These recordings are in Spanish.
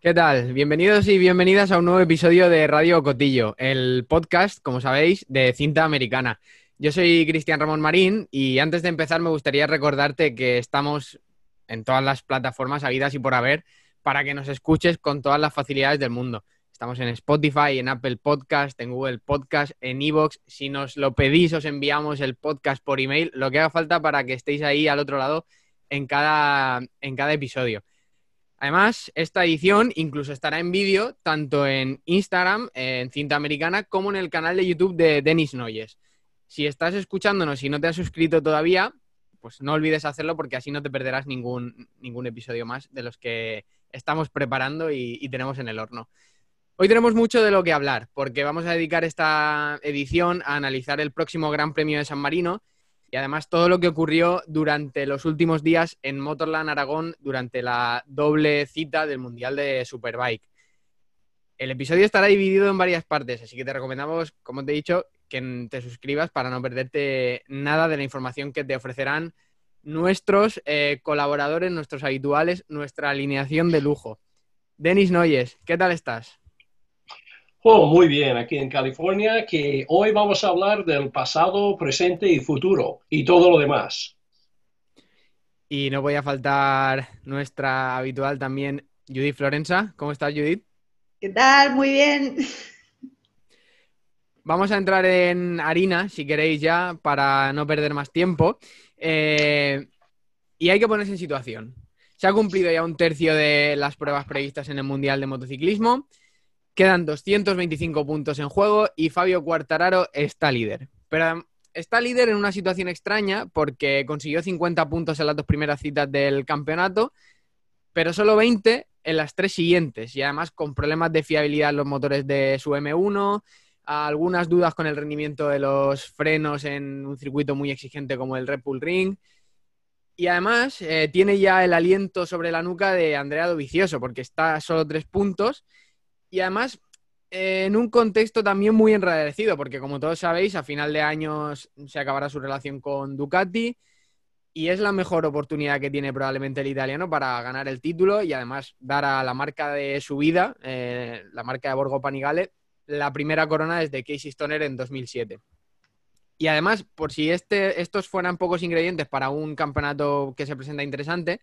¿Qué tal? Bienvenidos y bienvenidas a un nuevo episodio de Radio Cotillo, el podcast, como sabéis, de cinta americana. Yo soy Cristian Ramón Marín y antes de empezar me gustaría recordarte que estamos en todas las plataformas habidas y por haber para que nos escuches con todas las facilidades del mundo. Estamos en Spotify, en Apple Podcast, en Google Podcast, en Evox. Si nos lo pedís, os enviamos el podcast por email, lo que haga falta para que estéis ahí al otro lado en cada, en cada episodio. Además, esta edición incluso estará en vídeo tanto en Instagram, en Cinta Americana, como en el canal de YouTube de Denis Noyes. Si estás escuchándonos y no te has suscrito todavía, pues no olvides hacerlo porque así no te perderás ningún, ningún episodio más de los que estamos preparando y, tenemos en el horno. Hoy tenemos mucho de lo que hablar porque vamos a dedicar esta edición a analizar el próximo Gran Premio de San Marino y además todo lo que ocurrió durante los últimos días en Motorland Aragón durante la doble cita del Mundial de Superbike. El episodio estará dividido en varias partes, así que te recomendamos, como te he dicho, que te suscribas para no perderte nada de la información que te ofrecerán nuestros eh, colaboradores, nuestros habituales, nuestra alineación de lujo. Denis Noyes, ¿qué tal estás? Oh, muy bien, aquí en California, que hoy vamos a hablar del pasado, presente y futuro y todo lo demás. Y no voy a faltar nuestra habitual también, Judith Florenza. ¿Cómo estás, Judith? ¿Qué tal? Muy bien. Vamos a entrar en harina, si queréis ya, para no perder más tiempo. Eh, y hay que ponerse en situación. Se ha cumplido ya un tercio de las pruebas previstas en el Mundial de Motociclismo. Quedan 225 puntos en juego y Fabio Quartararo está líder. Pero está líder en una situación extraña porque consiguió 50 puntos en las dos primeras citas del campeonato, pero solo 20 en las tres siguientes y además con problemas de fiabilidad en los motores de su M1 algunas dudas con el rendimiento de los frenos en un circuito muy exigente como el Red Bull Ring. Y además eh, tiene ya el aliento sobre la nuca de Andrea Dovicioso, porque está a solo tres puntos. Y además eh, en un contexto también muy enradecido, porque como todos sabéis, a final de año se acabará su relación con Ducati y es la mejor oportunidad que tiene probablemente el italiano para ganar el título y además dar a la marca de su vida, eh, la marca de Borgo Panigale, la primera corona desde Casey Stoner en 2007. Y además, por si este, estos fueran pocos ingredientes para un campeonato que se presenta interesante,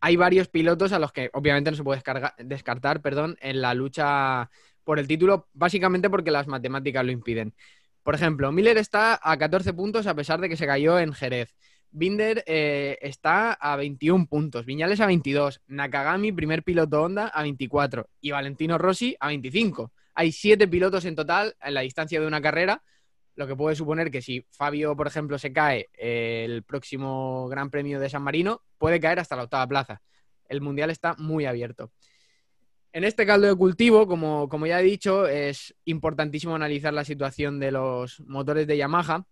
hay varios pilotos a los que obviamente no se puede descartar perdón, en la lucha por el título, básicamente porque las matemáticas lo impiden. Por ejemplo, Miller está a 14 puntos a pesar de que se cayó en Jerez. Binder eh, está a 21 puntos, Viñales a 22, Nakagami, primer piloto Honda, a 24 y Valentino Rossi a 25 hay siete pilotos en total en la distancia de una carrera, lo que puede suponer que si Fabio, por ejemplo, se cae el próximo Gran Premio de San Marino, puede caer hasta la octava plaza. El Mundial está muy abierto. En este caldo de cultivo, como, como ya he dicho, es importantísimo analizar la situación de los motores de Yamaha,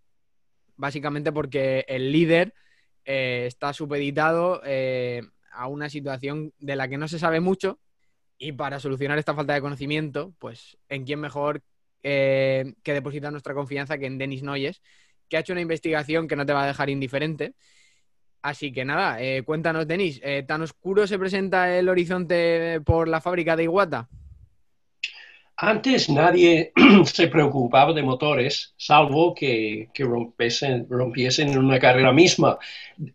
básicamente porque el líder eh, está supeditado eh, a una situación de la que no se sabe mucho, y para solucionar esta falta de conocimiento, pues en quién mejor eh, que depositar nuestra confianza que en Denis Noyes, que ha hecho una investigación que no te va a dejar indiferente. Así que nada, eh, cuéntanos, Denis, eh, ¿tan oscuro se presenta el horizonte por la fábrica de Iguata? Antes nadie se preocupaba de motores, salvo que, que rompiesen, rompiesen una carrera misma.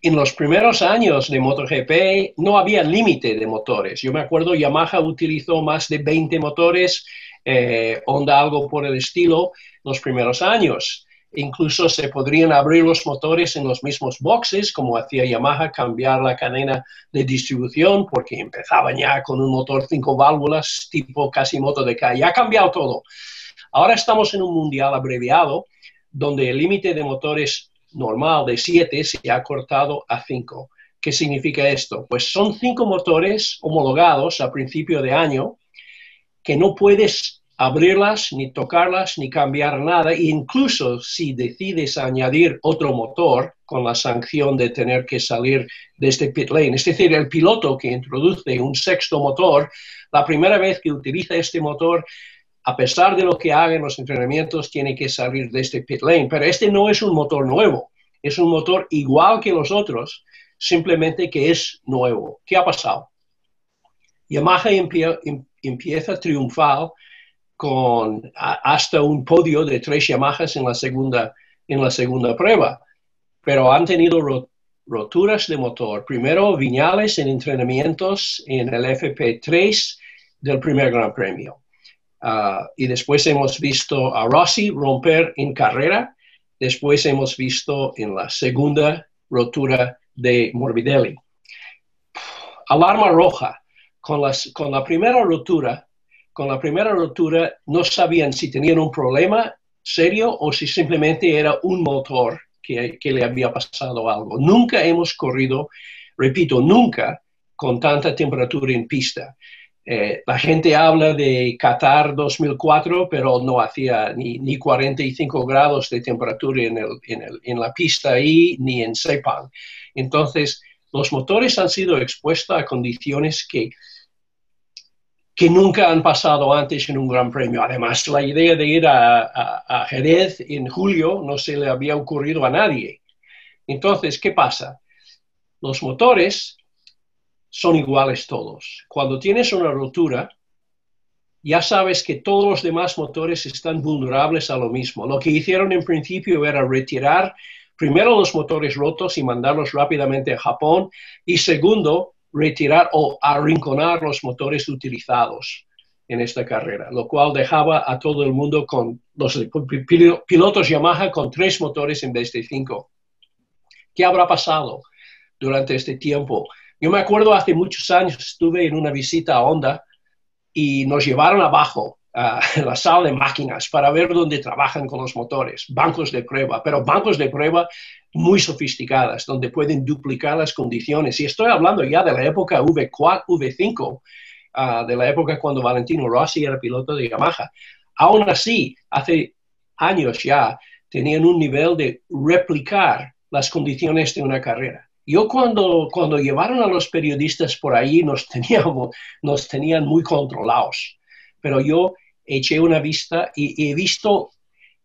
En los primeros años de MotoGP no había límite de motores. Yo me acuerdo, Yamaha utilizó más de 20 motores, eh, Honda algo por el estilo, los primeros años. Incluso se podrían abrir los motores en los mismos boxes, como hacía Yamaha, cambiar la cadena de distribución, porque empezaban ya con un motor cinco válvulas, tipo casi moto de calle. Ha cambiado todo. Ahora estamos en un mundial abreviado, donde el límite de motores normal de 7 se ha cortado a 5. ¿Qué significa esto? Pues son cinco motores homologados a principio de año que no puedes abrirlas, ni tocarlas, ni cambiar nada. Incluso si decides añadir otro motor con la sanción de tener que salir de este pit lane, es decir, el piloto que introduce un sexto motor, la primera vez que utiliza este motor, a pesar de lo que haga en los entrenamientos, tiene que salir de este pit lane. Pero este no es un motor nuevo, es un motor igual que los otros, simplemente que es nuevo. ¿Qué ha pasado? Yamaha empieza a con hasta un podio de tres Yamahas en la segunda, en la segunda prueba, pero han tenido roturas de motor. Primero Viñales en entrenamientos en el FP3 del primer Gran Premio. Ah, y después hemos visto a Rossi romper en carrera. Después hemos visto en la segunda rotura de Morbidelli. Alarma roja. Con, las, con la primera rotura, con la primera rotura no sabían si tenían un problema serio o si simplemente era un motor que, le había pasado algo. Nunca hemos corrido, repito, nunca con tanta temperatura en pista. Eh, la gente habla de Qatar 2004, pero no hacía ni, ni 45 grados de temperatura en, la pista ahí, ni en Sepang. Entonces, los motores han sido expuestos a condiciones que, que nunca han pasado antes en un gran premio. Además, la idea de ir a, Jerez en julio no se le había ocurrido a nadie. Entonces, ¿qué pasa? Los motores son iguales todos. Cuando tienes una rotura, ya sabes que todos los demás motores están vulnerables a lo mismo. Lo que hicieron en principio era retirar primero los motores rotos y mandarlos rápidamente a Japón y segundo, retirar o arrinconar los motores utilizados en esta carrera, lo cual dejaba a todo el mundo con los pilotos Yamaha con tres motores en vez de cinco. ¿Qué habrá pasado durante este tiempo? Yo me acuerdo hace muchos años estuve en una visita a Honda y nos llevaron abajo a la sala de máquinas para ver dónde trabajan con los motores, bancos de prueba, pero bancos de prueba muy sofisticadas, donde pueden duplicar las condiciones. Y estoy hablando ya de la época V4, V5, uh, de la época cuando Valentino Rossi era piloto de Yamaha. Aún así, hace años ya, tenían un nivel de replicar las condiciones de una carrera. Yo cuando, cuando llevaron a los periodistas por ahí nos, teníamos, nos tenían muy controlados, pero yo eché una vista y, he visto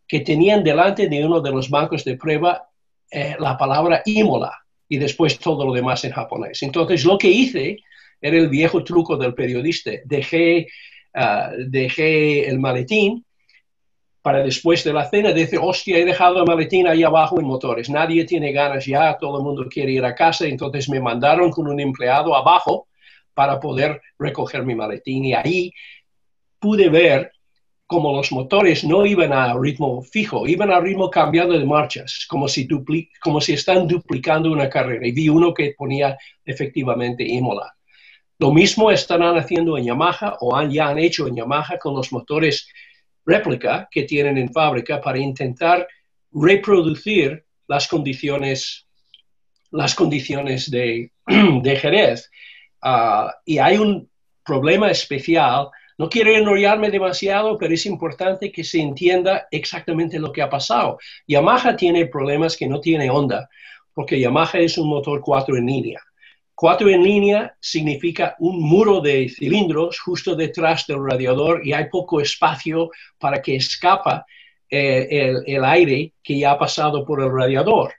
que tenían delante de uno de los bancos de prueba eh, la palabra Imola y después todo lo demás en japonés. Entonces lo que hice era el viejo truco del periodista. Dejé, uh, dejé el maletín para después de la cena decir, hostia, he dejado el maletín ahí abajo en motores, nadie tiene ganas ya, todo el mundo quiere ir a casa, entonces me mandaron con un empleado abajo para poder recoger mi maletín y ahí pude ver como los motores no iban a ritmo fijo, iban a ritmo cambiado de marchas, como si, como si están duplicando una carrera. Y vi uno que ponía efectivamente Imola. Lo mismo estarán haciendo en Yamaha o han, ya han hecho en Yamaha con los motores réplica que tienen en fábrica para intentar reproducir las condiciones, las condiciones de, de Jerez. Uh, y hay un problema especial. No quiero enrollarme demasiado, pero es importante que se entienda exactamente lo que ha pasado. Yamaha tiene problemas que no tiene Honda, porque Yamaha es un motor 4 en línea. Cuatro en línea significa un muro de cilindros justo detrás del radiador y hay poco espacio para que escapa eh, el, aire que ya ha pasado por el radiador.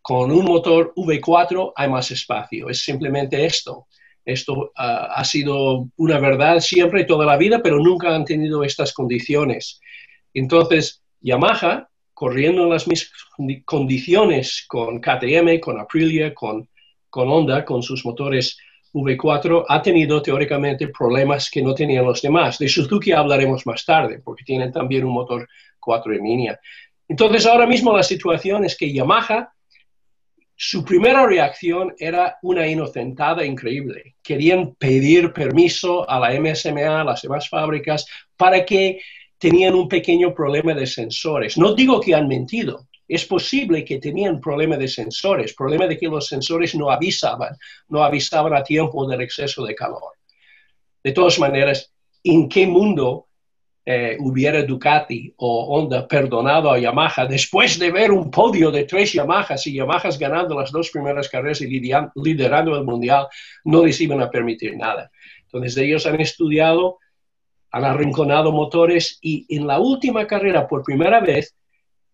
Con un motor V4 hay más espacio. Es simplemente esto. Esto uh, ha sido una verdad siempre toda la vida, pero nunca han tenido estas condiciones. Entonces, Yamaha, corriendo en las mismas condiciones con KTM, con Aprilia, con con Honda, con sus motores V4, ha tenido teóricamente problemas que no tenían los demás. De Suzuki hablaremos más tarde, porque tienen también un motor 4 en línea. Entonces, ahora mismo la situación es que Yamaha, su primera reacción era una inocentada increíble. Querían pedir permiso a la MSMA, a las demás fábricas, para que tenían un pequeño problema de sensores. No digo que han mentido, es posible que tenían problema de sensores, problema de que los sensores no avisaban, no avisaban a tiempo del exceso de calor. De todas maneras, ¿en qué mundo eh, hubiera Ducati o Honda perdonado a Yamaha después de ver un podio de tres Yamahas y Yamahas ganando las dos primeras carreras y liderando el mundial, no les iban a permitir nada. Entonces ellos han estudiado, han arrinconado motores y en la última carrera, por primera vez,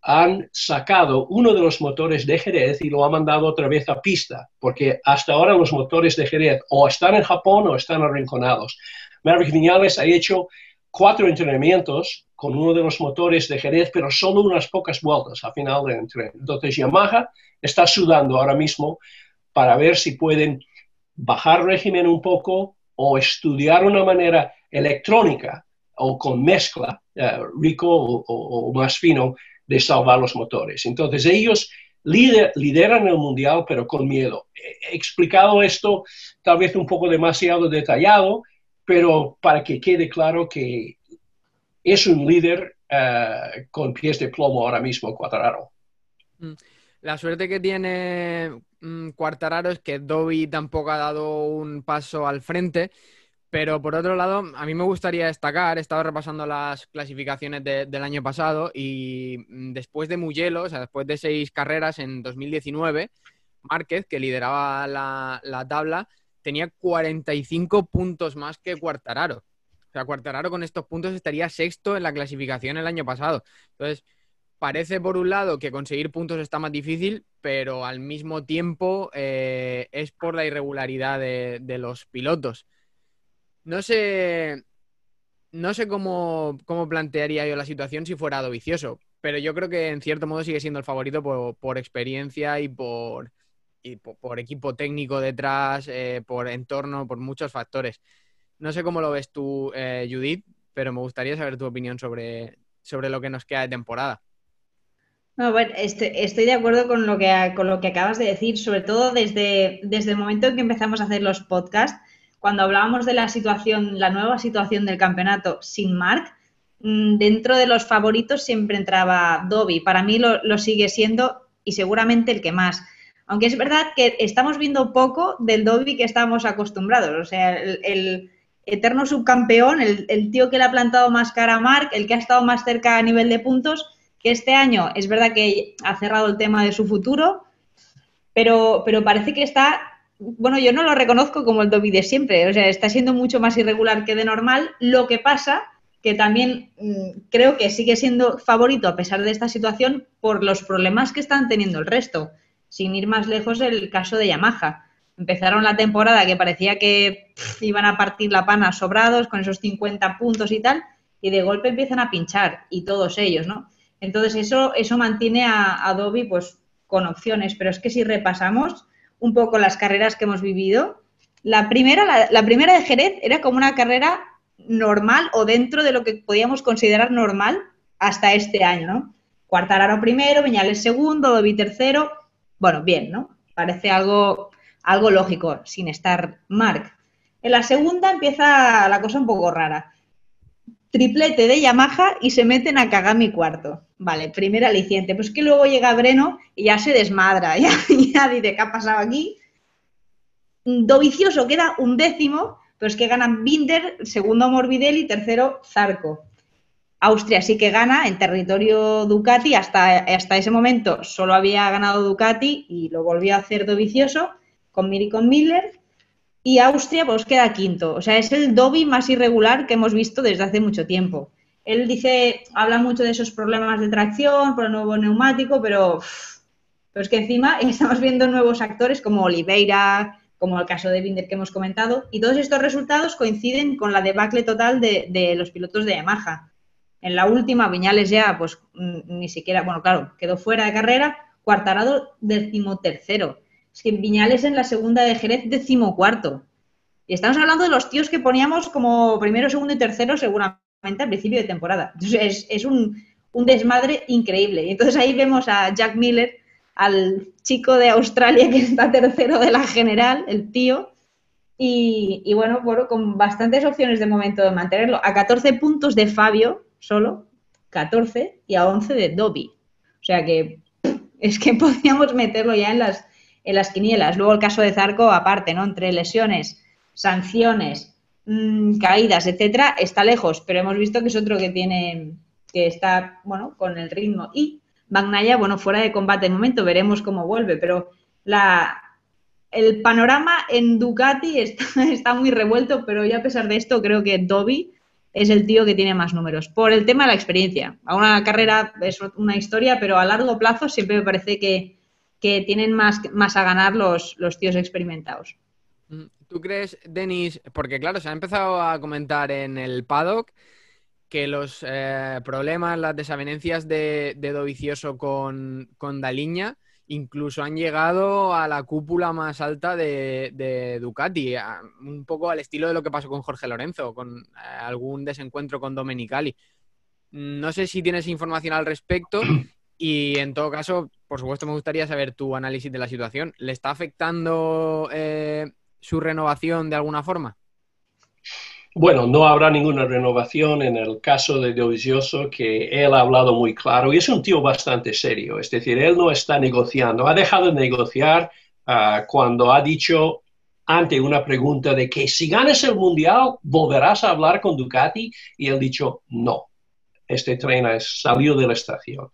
han sacado uno de los motores de Jerez y lo han mandado otra vez a pista, porque hasta ahora los motores de Jerez o están en Japón o están arrinconados. Maverick Viñales ha hecho cuatro entrenamientos con uno de los motores de Jerez, pero solo unas pocas vueltas al final del entrenamiento. Entonces Yamaha está sudando ahora mismo para ver si pueden bajar régimen un poco o estudiar una manera electrónica o con mezcla, eh, rico o, más fino, de salvar los motores. Entonces ellos lideran el mundial, pero con miedo. He explicado esto tal vez un poco demasiado detallado, pero para que quede claro que es un líder eh, con pies de plomo ahora mismo, Cuatararo. Mm. La suerte que tiene mm, Cuartararo es que Dobby tampoco ha dado un paso al frente, pero por otro lado, a mí me gustaría destacar, he estado repasando las clasificaciones del año pasado y mm, después de Mugello, o sea, después de seis carreras en 2019, Márquez, que lideraba la tabla, tenía 45 puntos más que Cuartararo. O sea, Cuartararo con estos puntos estaría sexto en la clasificación el año pasado. Entonces, parece por un lado que conseguir puntos está más difícil, pero al mismo tiempo eh, es por la irregularidad de, los pilotos. No sé, no sé cómo, plantearía yo la situación si fuera Dovicioso, pero yo creo que en cierto modo sigue siendo el favorito por, experiencia y por, por, equipo técnico detrás, eh, por entorno, por muchos factores. No sé cómo lo ves tú, eh, Judith, pero me gustaría saber tu opinión sobre, sobre lo que nos queda de temporada. No, bueno, estoy, de acuerdo con lo, que, con lo que acabas de decir, sobre todo desde, desde el momento en que empezamos a hacer los podcasts, cuando hablábamos de la situación, la nueva situación del campeonato sin Mark, mm, dentro de los favoritos siempre entraba Dobby. Para mí lo, sigue siendo y seguramente el que más. Aunque es verdad que estamos viendo poco del Dobby que estamos acostumbrados. O sea, el, eterno subcampeón, el, tío que le ha plantado más cara a Mark, el que ha estado más cerca a nivel de puntos, este año es verdad que ha cerrado el tema de su futuro, pero, pero parece que está, bueno, yo no lo reconozco como el Dobby de siempre, o sea, está siendo mucho más irregular que de normal. Lo que pasa que también mm, creo que sigue siendo favorito a pesar de esta situación por los problemas que están teniendo el resto. Sin ir más lejos, el caso de Yamaha. Empezaron la temporada que parecía que iban a partir la pana sobrados con esos 50 puntos y tal, y de golpe empiezan a pinchar, y todos ellos, ¿no? Entonces eso, eso mantiene a, Adobe pues, con opciones, pero es que si repasamos un poco las carreras que hemos vivido, la primera, la, primera de Jerez era como una carrera normal o dentro de lo que podíamos considerar normal hasta este año, ¿no? Cuartararo primero, Viñales segundo, Dobby tercero. Bueno, bien, ¿no? Parece algo, algo lógico, sin estar Mark. En la segunda empieza la cosa un poco rara triplete de Yamaha y se meten a Kagami cuarto. Vale, primera aliciente. Pues que luego llega Breno y ya se desmadra, ya, ya dice, ¿qué ha pasado aquí? Dovicioso queda un décimo, pero es que ganan Binder, segundo Morbidelli, tercero Zarco. Austria sí que gana en territorio Ducati, hasta, hasta ese momento solo había ganado Ducati y lo volvió a hacer Dovicioso con Miri con Miller y Austria pues queda quinto. O sea, es el Dobby más irregular que hemos visto desde hace mucho tiempo. Él dice, habla mucho de esos problemas de tracción por el nuevo neumático, pero, pero es que encima estamos viendo nuevos actores como Oliveira, como el caso de Binder que hemos comentado, y todos estos resultados coinciden con la debacle total de, de los pilotos de Yamaha. En la última, Viñales ya, pues ni siquiera, bueno, claro, quedó fuera de carrera, Cuartarado decimotercero. Es que Viñales en la segunda de Jerez decimocuarto. Y estamos hablando de los tíos que poníamos como primero, segundo y tercero seguramente al principio de temporada. Entonces es, un, desmadre increíble. Y entonces ahí vemos a Jack Miller, al chico de Australia que está tercero de la general, el tío. Y, bueno, bueno, con bastantes opciones de momento de mantenerlo. A 14 puntos de Fabio solo, 14, y a 11 de Dobby. O sea que es que podríamos meterlo ya en las en las quinielas. Luego el caso de Zarco, aparte, ¿no? Entre lesiones, sanciones, mm, caídas, etcétera, está lejos, pero hemos visto que es otro que tiene, que está, bueno, con el ritmo. Y Magnaya, bueno, fuera de combate de momento, veremos cómo vuelve, pero la, el panorama en Ducati está, está, muy revuelto, pero yo a pesar de esto creo que Dobby es el tío que tiene más números, por el tema de la experiencia. A una carrera es una historia, pero a largo plazo siempre me parece que, tienen más, más a ganar los, los tíos experimentados. Mm, ¿Tú crees, Denis, porque claro, se ha empezado a comentar en el paddock que los eh, problemas, las desavenencias de, de Dovicioso con, con Daliña incluso han llegado a la cúpula más alta de, Ducati, un poco al estilo de lo que pasó con Jorge Lorenzo, con eh, algún desencuentro con Domenicali. No sé si tienes información al respecto y en todo caso, por supuesto, me gustaría saber tu análisis de la situación. ¿Le está afectando eh, su renovación de alguna forma? Bueno, no habrá ninguna renovación en el caso de Dovizioso, que él ha hablado muy claro y es un tío bastante serio. Es decir, él no está negociando, ha dejado de negociar ah, cuando ha dicho ante una pregunta de que si ganas el mundial, ¿volverás a hablar con Ducati? Y él ha dicho no. Este tren salió de la estación.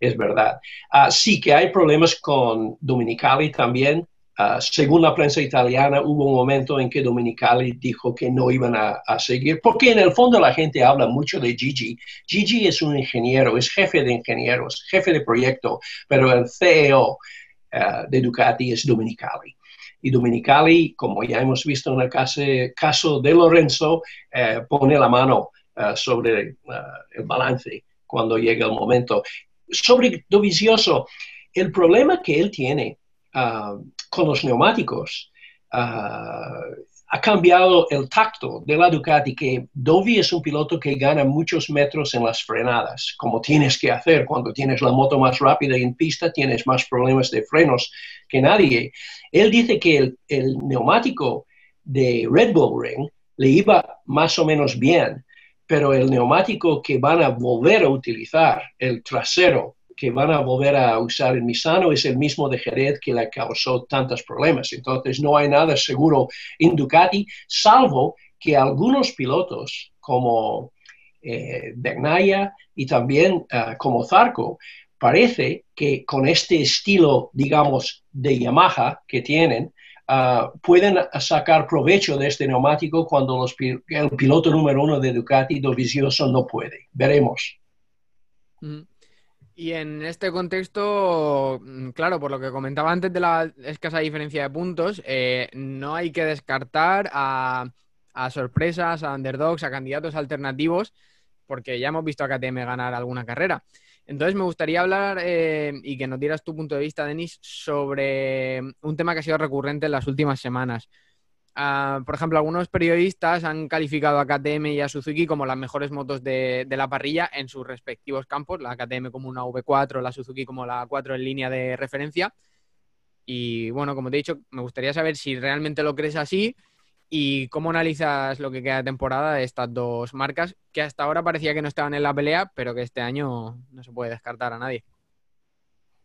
Es verdad. Ah, sí que hay problemas con Dominicali también. Ah, según la prensa italiana, hubo un momento en que Dominicali dijo que no iban a, seguir, porque en el fondo la gente habla mucho de Gigi. Gigi es un ingeniero, es jefe de ingenieros, jefe de proyecto, pero el CEO ah, de Ducati es Dominicali. Y Dominicali, como ya hemos visto en el caso, de Lorenzo, eh, pone la mano ah, sobre el balance cuando llega el momento. Sobre Dovizioso, el problema que él tiene con los neumáticos. Ah, ha cambiado el tacto de la Ducati, que Dovi es un piloto que gana muchos metros en las frenadas, como tienes que hacer cuando tienes la moto más rápida en pista, tienes más problemas de frenos que nadie. Él dice que el, el neumático de Red Bull Ring le iba más o menos bien, pero el neumático que van a volver a utilizar, el trasero, que van a volver a usar el Misano es el mismo de Jerez que le causó tantos problemas. Entonces no hay nada seguro en Ducati, salvo que algunos pilotos como eh, y también eh, como Zarco, parece que con este estilo, digamos, de Yamaha que tienen, uh, pueden sacar provecho de este neumático cuando los, el piloto número uno de Ducati, Dovizioso, no puede. Veremos. Mm. Y en este contexto, mm, claro, por lo que comentaba antes de la escasa diferencia de puntos, eh, no hay que descartar a, sorpresas, a underdogs, a candidatos alternativos, porque ya hemos visto a KTM ganar alguna carrera. Entonces me gustaría hablar eh, y que nos dieras tu punto de vista, Denis, sobre un tema que ha sido recurrente en las últimas semanas. Ah, por ejemplo, algunos periodistas han calificado a KTM y a Suzuki como las mejores motos de, la parrilla en sus respectivos campos, la KTM como una V4, la Suzuki como la 4 en línea de referencia. Y bueno, como te he dicho, me gustaría saber si realmente lo crees así y cómo analizas lo que queda de temporada de estas dos marcas, que hasta ahora parecía que no estaban en la pelea, pero que este año no se puede descartar a nadie.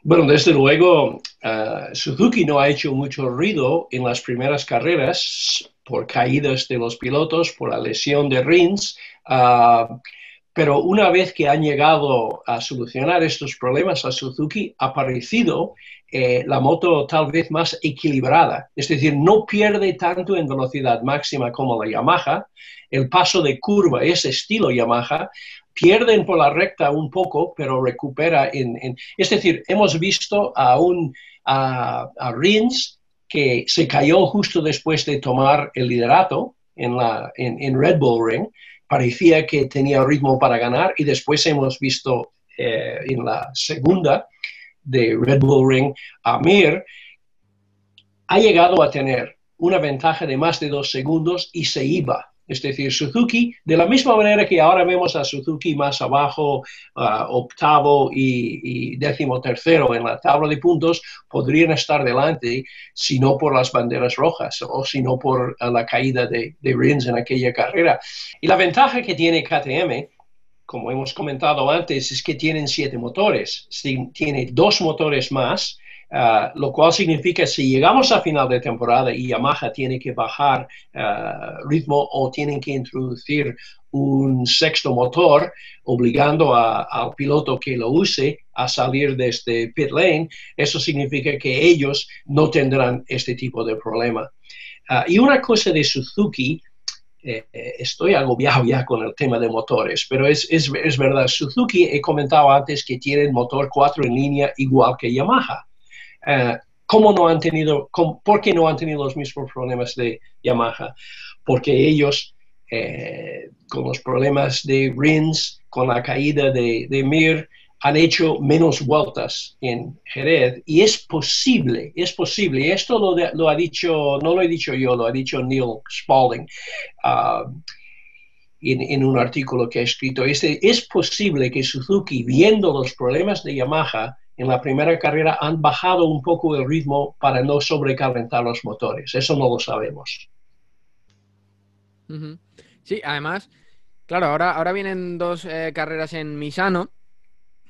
Bueno, desde luego, eh, Suzuki no ha hecho mucho ruido en las primeras carreras por caídas de los pilotos, por la lesión de Rins, ah, pero una vez que han llegado a solucionar estos problemas a Suzuki, ha aparecido eh, la moto tal vez más equilibrada, es decir, no pierde tanto en velocidad máxima como la Yamaha, el paso de curva es estilo Yamaha, pierden por la recta un poco, pero recupera en... es decir, hemos visto a, un, a, Rins que se cayó justo después de tomar el liderato en, la, en, Red Bull Ring, parecía que tenía ritmo para ganar y después hemos visto eh, en la segunda de Red Bull Ring a Mir, ha llegado a tener una ventaja de más de dos segundos y se iba es decir, Suzuki, de la misma manera que ahora vemos a Suzuki más abajo, uh, octavo y, décimo tercero en la tabla de puntos, podrían estar delante si no por las banderas rojas o si no por uh, la caída de, de Rins en aquella carrera. Y la ventaja que tiene KTM, como hemos comentado antes, es que tienen siete motores. tiene dos motores más Ah, lo cual significa si llegamos a final de temporada y Yamaha tiene que bajar ah, ritmo o tienen que introducir un sexto motor, obligando al piloto que lo use a salir de este pit lane, eso significa que ellos no tendrán este tipo de problema. Ah, y una cosa de Suzuki, eh, estoy agobiado ya con el tema de motores, pero es, es, es, verdad, Suzuki he comentado antes que tiene el motor 4 en línea igual que Yamaha. Eh, ¿Cómo no han tenido, por qué no han tenido los mismos problemas de Yamaha? Porque ellos, eh, con los problemas de Rins, con la caída de, de Mir, han hecho menos vueltas en Jerez. Y es posible, es posible, esto lo, ha dicho, no lo he dicho yo, lo ha dicho Neil Spalding uh, en, un artículo que ha escrito, este, es posible que Suzuki, viendo los problemas de Yamaha en la primera carrera, han bajado un poco el ritmo para no sobrecalentar los motores, eso no lo sabemos. Sí, además, claro, ahora, ahora vienen dos eh, carreras en Misano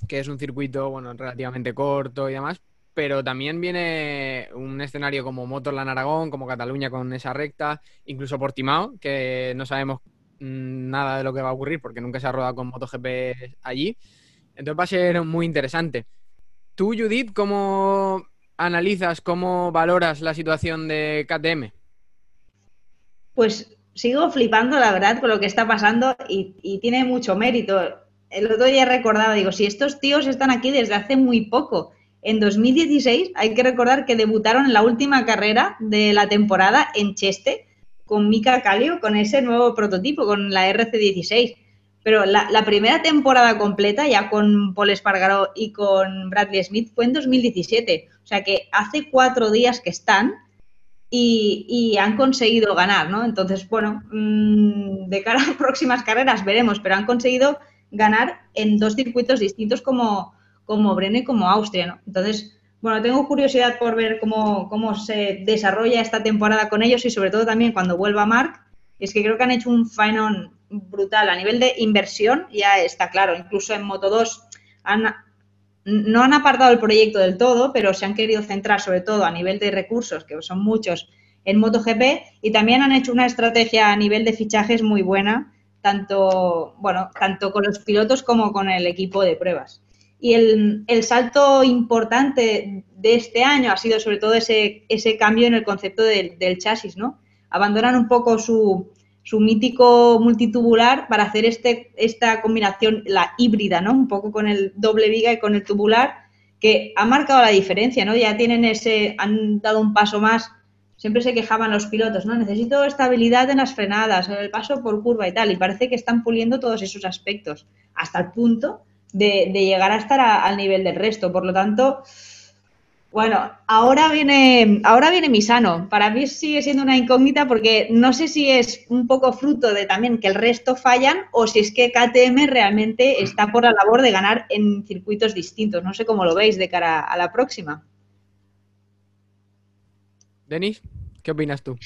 que es un circuito, bueno, relativamente corto y demás, pero también viene un escenario como Motorland Aragón, como Cataluña con esa recta, incluso Portimao, que no sabemos mm, nada de lo que va a ocurrir porque nunca se ha rodado con MotoGP allí. Entonces va a ser muy interesante. Tú, Judith, ¿cómo analizas, cómo valoras la situación de KTM? Pues sigo flipando, la verdad, con lo que está pasando y, tiene mucho mérito el otro día recordaba, digo, si estos tíos están aquí desde hace muy poco, en 2016 hay que recordar que debutaron en la última carrera de la temporada en Cheste con Mika Kallio, con ese nuevo prototipo, con la RC16. Pero la, primera temporada completa, ya con Paul Espargaró y con Bradley Smith, fue en 2017. O sea que hace cuatro días que están y, han conseguido ganar, ¿no? Entonces, bueno, mm, de cara a próximas carreras veremos, pero han conseguido ganar en dos circuitos distintos como, como Brenne y como Austria, ¿no? Entonces, bueno, tengo curiosidad por ver cómo, cómo se desarrolla esta temporada con ellos y sobre todo también cuando vuelva Mark, es que creo que han hecho un final brutal a nivel de inversión, ya está claro, incluso en Moto 2 han, no han apartado el proyecto del todo, pero se han querido centrar sobre todo a nivel de recursos, que son muchos, en MotoGP y también han hecho una estrategia a nivel de fichajes muy buena tanto, bueno, tanto con los pilotos como con el equipo de pruebas. Y el, salto importante de este año ha sido sobre todo ese, ese cambio en el concepto del, chasis, ¿no? Abandonan un poco su, su, mítico multitubular para hacer este, esta combinación, la híbrida, ¿no? Un poco con el doble viga y con el tubular, que ha marcado la diferencia, ¿no? Ya tienen ese, han dado un paso más siempre se quejaban los pilotos, ¿no? Necesito estabilidad en las frenadas, en el paso por curva y tal, y parece que están puliendo todos esos aspectos hasta el punto de, llegar a estar al nivel del resto. Por lo tanto, bueno, ahora viene, ahora viene Misano. Para mí sigue siendo una incógnita porque no sé si es un poco fruto de también que el resto fallan o si es que KTM realmente está por la labor de ganar en circuitos distintos. No sé cómo lo veis de cara a la próxima. Denis, ¿qué opinas tú?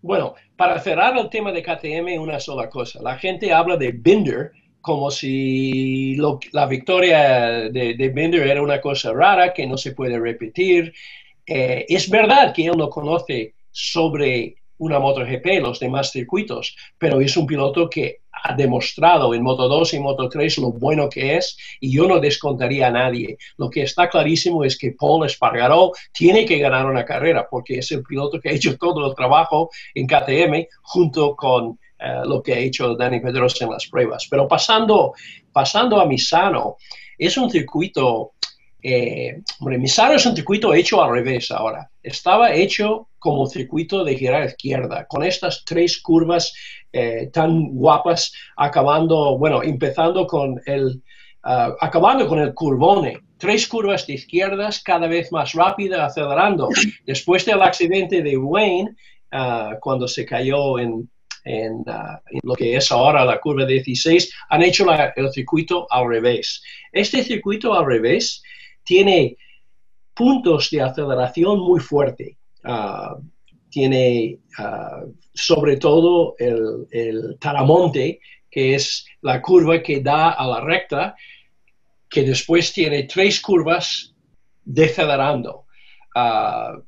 Bueno, para cerrar el tema de KTM, una sola cosa. La gente habla de Binder como si la victoria de, de, Binder era una cosa rara que no se puede repetir. Eh, es verdad que él no conoce sobre una MotoGP, los demás circuitos, pero es un piloto que ha demostrado en Moto 2 y Moto 3 lo bueno que es y yo no descontaría a nadie. Lo que está clarísimo es que Paul Espargaró tiene que ganar una carrera porque es el piloto que ha hecho todo el trabajo en KTM junto con eh, lo que ha hecho Dani Pedrosa en las pruebas. Pero pasando, pasando a Misano, es un circuito eh, Misano es un circuito hecho al revés ahora. Estaba hecho como circuito de girar izquierda, con estas tres curvas eh, tan guapas, acabando, bueno, empezando con el, uh, acabando con el curvone. Tres curvas de izquierdas cada vez más rápida, acelerando. Después del accidente de Wayne, uh, cuando se cayó en, en, uh, en, lo que es ahora la curva 16, han hecho la, el circuito al revés. Este circuito al revés tiene puntos de aceleración muy fuerte. Ah, tiene ah, sobre todo el, el, Taramonte, que es la curva que da a la recta, que después tiene tres curvas decelerando. Uh,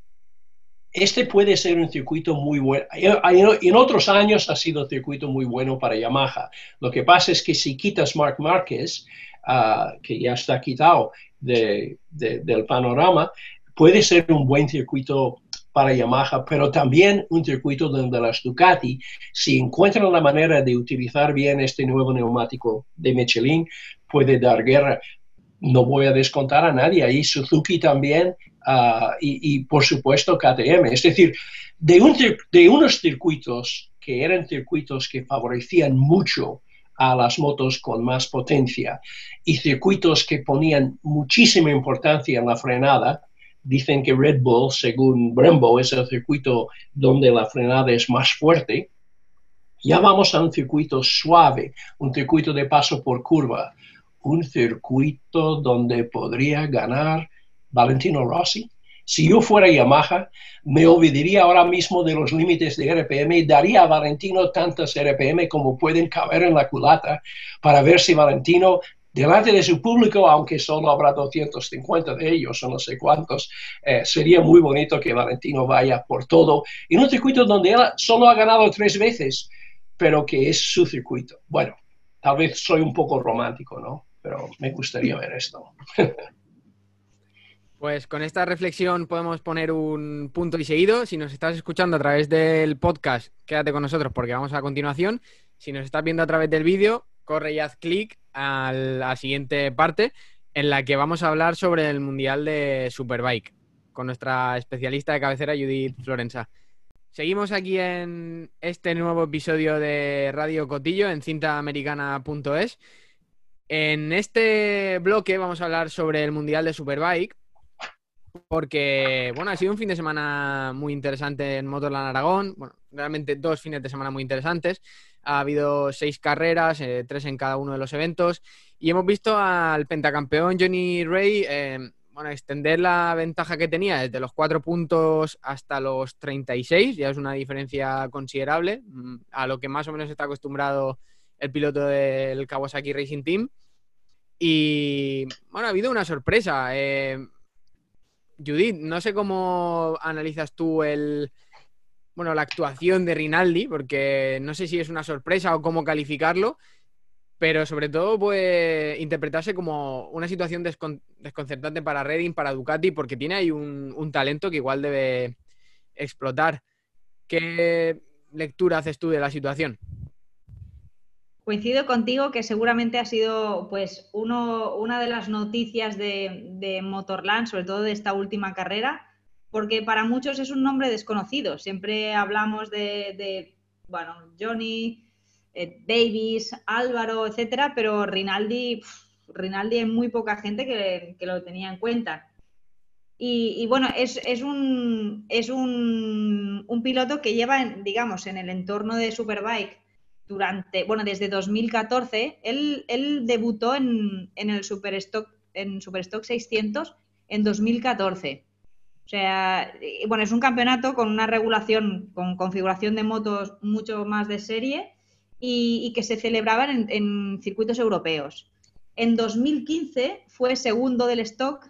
este puede ser un circuito muy bueno. En otros años ha sido un circuito muy bueno para Yamaha. Lo que pasa es que si quitas Mark Márquez, que ya está quitado de, del panorama, puede ser un buen circuito para Yamaha, pero también un circuito donde las Ducati, si encuentran la manera de utilizar bien este nuevo neumático de Michelin, puede dar guerra. No voy a descontar a nadie, ahí Suzuki también, ah, y, por supuesto KTM. Es decir, de unos circuitos que eran circuitos que favorecían mucho a las motos con más potencia y circuitos que ponían muchísima importancia en la frenada, dicen que Red Bull, según Brembo, es el circuito donde la frenada es más fuerte. Ya vamos a un circuito suave, un circuito de paso por curva, un circuito donde podría ganar Valentino Rossi. Si yo fuera Yamaha, me olvidaría ahora mismo de los límites de RPM y daría a Valentino tantas RPM como pueden caber en la culata para ver si Valentino delante de su público, aunque solo habrá 250 de ellos o no sé cuántos, eh, sería muy bonito que Valentino vaya por todo en un circuito donde él solo ha ganado tres veces, pero que es su circuito. Bueno, tal vez soy un poco romántico, ¿no? Pero me gustaría ver esto. Pues con esta reflexión podemos poner un punto y seguido. Si nos estás escuchando a través del podcast, quédate con nosotros porque vamos a continuación. Si nos estás viendo a través del vídeo, corre y haz clic a la siguiente parte en la que vamos a hablar sobre el Mundial de Superbike con nuestra especialista de cabecera Judith Florenza. Seguimos aquí en este nuevo episodio de Radio Cotillo en cintaamericana.es. En este bloque vamos a hablar sobre el Mundial de Superbike porque, bueno, ha sido un fin de semana muy interesante en Motorland Aragón. Bueno, realmente dos fines de semana muy interesantes. Ha habido seis carreras, eh, tres en cada uno de los eventos. Y hemos visto al pentacampeón Johnny Ray eh, bueno, extender la ventaja que tenía desde los cuatro puntos hasta los 36. Ya es una diferencia considerable mm, a lo que más o menos está acostumbrado el piloto del Kawasaki Racing Team. Y bueno, ha habido una sorpresa. Eh, Judith, no sé cómo analizas tú el, bueno, la actuación de Rinaldi, porque no sé si es una sorpresa o cómo calificarlo, pero sobre todo puede interpretarse como una situación desconcertante para Redding, para Ducati, porque tiene ahí un, talento que igual debe explotar. ¿Qué lectura haces tú de la situación? Coincido contigo que seguramente ha sido pues uno, una de las noticias de, de Motorland, sobre todo de esta última carrera, porque para muchos es un nombre desconocido. Siempre hablamos de, bueno, Johnny, eh, Davis, Álvaro, etcétera, pero Rinaldi, Rinaldi hay muy poca gente que, lo tenía en cuenta. Y, bueno, es, un, es un, piloto que lleva, digamos, en el entorno de Superbike durante, bueno, desde 2014. Él, él debutó en, en el Superstock, en Superstock 600 en 2014. O sea, bueno, es un campeonato con una regulación, con configuración de motos mucho más de serie y, que se celebraban en, circuitos europeos. En 2015 fue segundo del stock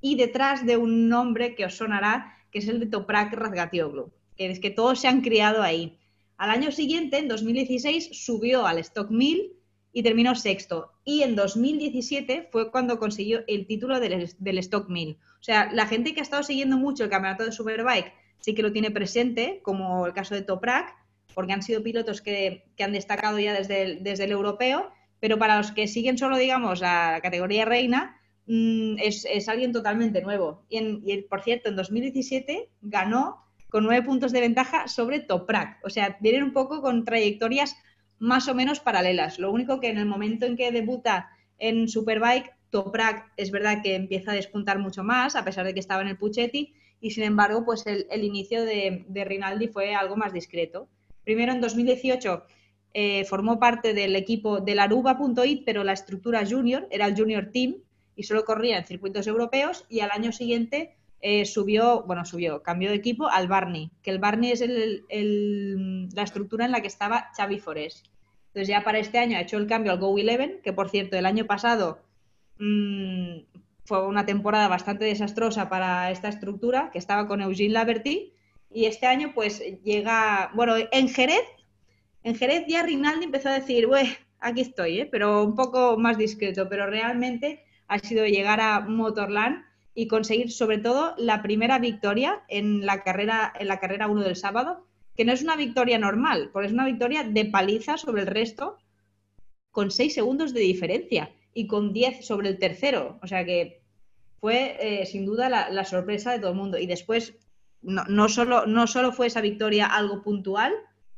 y detrás de un nombre que os sonará, que es el de Toprak Razgatioglu, que es que todos se han criado ahí. Al año siguiente, en 2016, subió al stock 1000 y terminó sexto. Y en 2017 fue cuando consiguió el título del, del Stock 1000. O sea, la gente que ha estado siguiendo mucho el campeonato de Superbike sí que lo tiene presente, como el caso de Toprak, porque han sido pilotos que, han destacado ya desde el, europeo, pero para los que siguen solo, digamos, la categoría reina, mm, es, alguien totalmente nuevo. Y, por cierto, en 2017 ganó con nueve puntos de ventaja sobre Toprak. O sea, vienen un poco con trayectorias más o menos paralelas. Lo único que en el momento en que debuta en Superbike, Toprak es verdad que empieza a despuntar mucho más, a pesar de que estaba en el Puchetti, y sin embargo, pues el, inicio de, Rinaldi fue algo más discreto. Primero en 2018 eh, formó parte del equipo de la Aruba.it, pero la estructura junior, era el junior team, y solo corría en circuitos europeos, y al año siguiente eh, subió, bueno, subió, cambió de equipo al Barney, que el Barney es la estructura en la que estaba Xavi Forés. Entonces ya para este año ha hecho el cambio al Go 11, que por cierto el año pasado mmm, fue una temporada bastante desastrosa para esta estructura, que estaba con Eugene Laverty, y este año pues llega, bueno, en Jerez, en Jerez ya Rinaldi empezó a decir, bueno, aquí estoy, ¿eh? pero un poco más discreto, pero realmente ha sido llegar a Motorland y conseguir sobre todo la primera victoria en la carrera en la carrera 1 del sábado, que no es una victoria normal, porque es una victoria de paliza sobre el resto con 6 segundos de diferencia y con 10 sobre el tercero. O sea que fue eh, sin duda la, sorpresa de todo el mundo. Y después no, no, solo, no solo fue esa victoria algo puntual,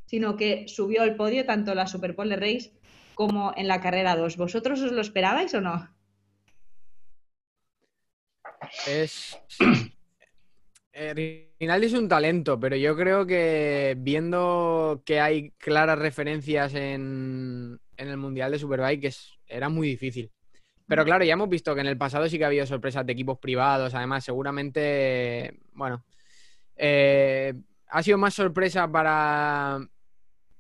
sino que subió al podio tanto la Super Pole Race como en la carrera 2. ¿Vosotros os lo esperabais o no? Es. Eh, Rinaldi es un talento, pero yo creo que viendo que hay claras referencias en, el Mundial de Superbike, es, era muy difícil. Pero claro, ya hemos visto que en el pasado sí que ha habido sorpresas de equipos privados. Además, seguramente, bueno, eh, ha sido más sorpresa para,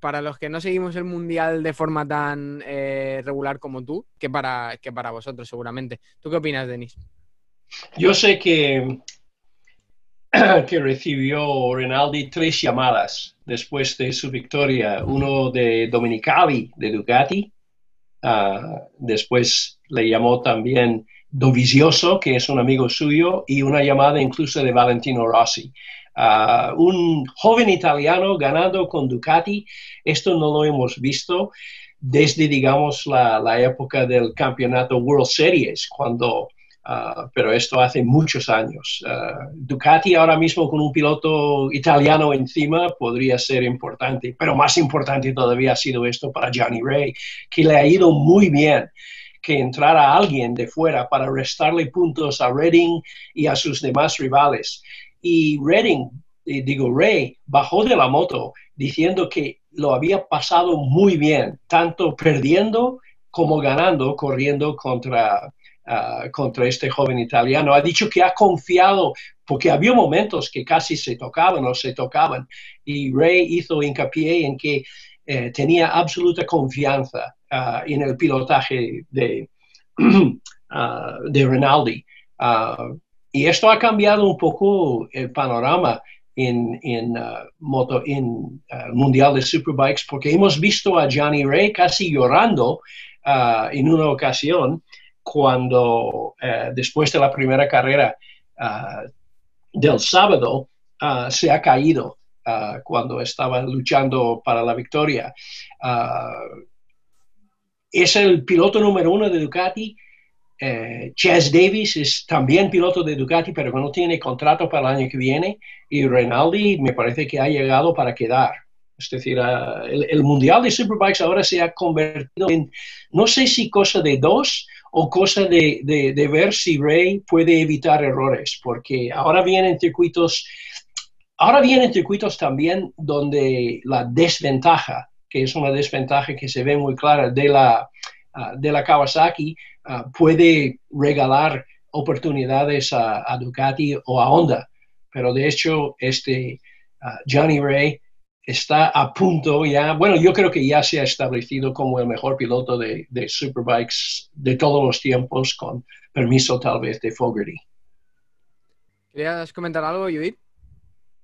para los que no seguimos el Mundial de forma tan eh, regular como tú que para, que para vosotros, seguramente. ¿Tú qué opinas, Denis? Yo sé que, que recibió Rinaldi tres llamadas después de su victoria, uno de Dominicali de Ducati, uh, después le llamó también Dovizioso, que es un amigo suyo, y una llamada incluso de Valentino Rossi. Uh, un joven italiano ganando con Ducati, esto no lo hemos visto desde, digamos, la, la época del campeonato World Series, cuando Ah, pero esto hace muchos años. Ah, Ducati ahora mismo con un piloto italiano encima podría ser importante, pero más importante todavía ha sido esto para Johnny Ray, que le ha ido muy bien que entrara alguien de fuera para restarle puntos a Redding y a sus demás rivales. Y Redding, eh, digo Ray, bajó de la moto diciendo que lo había pasado muy bien, tanto perdiendo como ganando, corriendo contra Ah, contra este joven italiano. Ha dicho que ha confiado, porque había momentos que casi se tocaban o se tocaban, y Ray hizo hincapié en que eh, tenía absoluta confianza ah, en el pilotaje de, uh, de Rinaldi. y esto ha cambiado un poco el panorama en, en, moto, en el Mundial de Superbikes, porque hemos visto a Johnny Ray casi llorando en una ocasión cuando eh, después de la primera carrera ah, del sábado ah, se ha caído ah, cuando estaba luchando para la victoria. es el piloto número uno de Ducati. Eh, Davis es también piloto de Ducati, pero no tiene contrato para el año que viene. Y Rinaldi me parece que ha llegado para quedar. Es decir, el, el, Mundial de Superbikes ahora se ha convertido en, no sé si cosa de dos o cosa de, ver si Ray puede evitar errores, porque ahora vienen circuitos, ahora vienen circuitos también donde la desventaja, que es una desventaja que se ve muy clara de la, ah, de la Kawasaki, ah, puede regalar oportunidades a, Ducati o a Honda. Pero de hecho, este ah, Johnny Ray está a punto ya, bueno, yo creo que ya se ha establecido como el mejor piloto de, Superbikes de todos los tiempos, con permiso tal vez de Fogarty. ¿Querías comentar algo, Judith?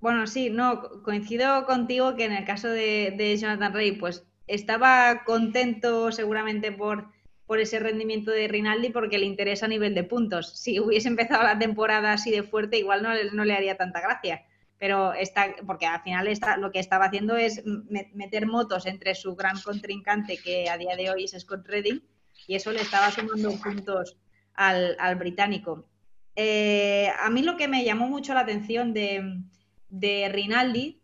Bueno, sí, no, coincido contigo que en el caso de, Jonathan Rey, pues estaba contento seguramente por, por ese rendimiento de Rinaldi porque le interesa a nivel de puntos. Si hubiese empezado la temporada así de fuerte, igual no, no le haría tanta gracia pero está, porque al final está, lo que estaba haciendo es meter motos entre su gran contrincante, que a día de hoy es Scott Redding, y eso le estaba sumando puntos al, británico. Eh, a mí lo que me llamó mucho la atención de, de Rinaldi,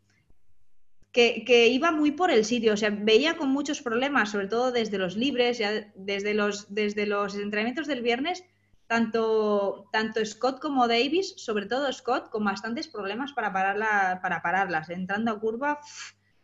que, que, iba muy por el sitio, o sea, veía con muchos problemas, sobre todo desde los libres, ya desde los, desde los entrenamientos del viernes, tanto, tanto Scott como Davis, sobre todo Scott, con bastantes problemas para, para pararlas. Entrando a curva,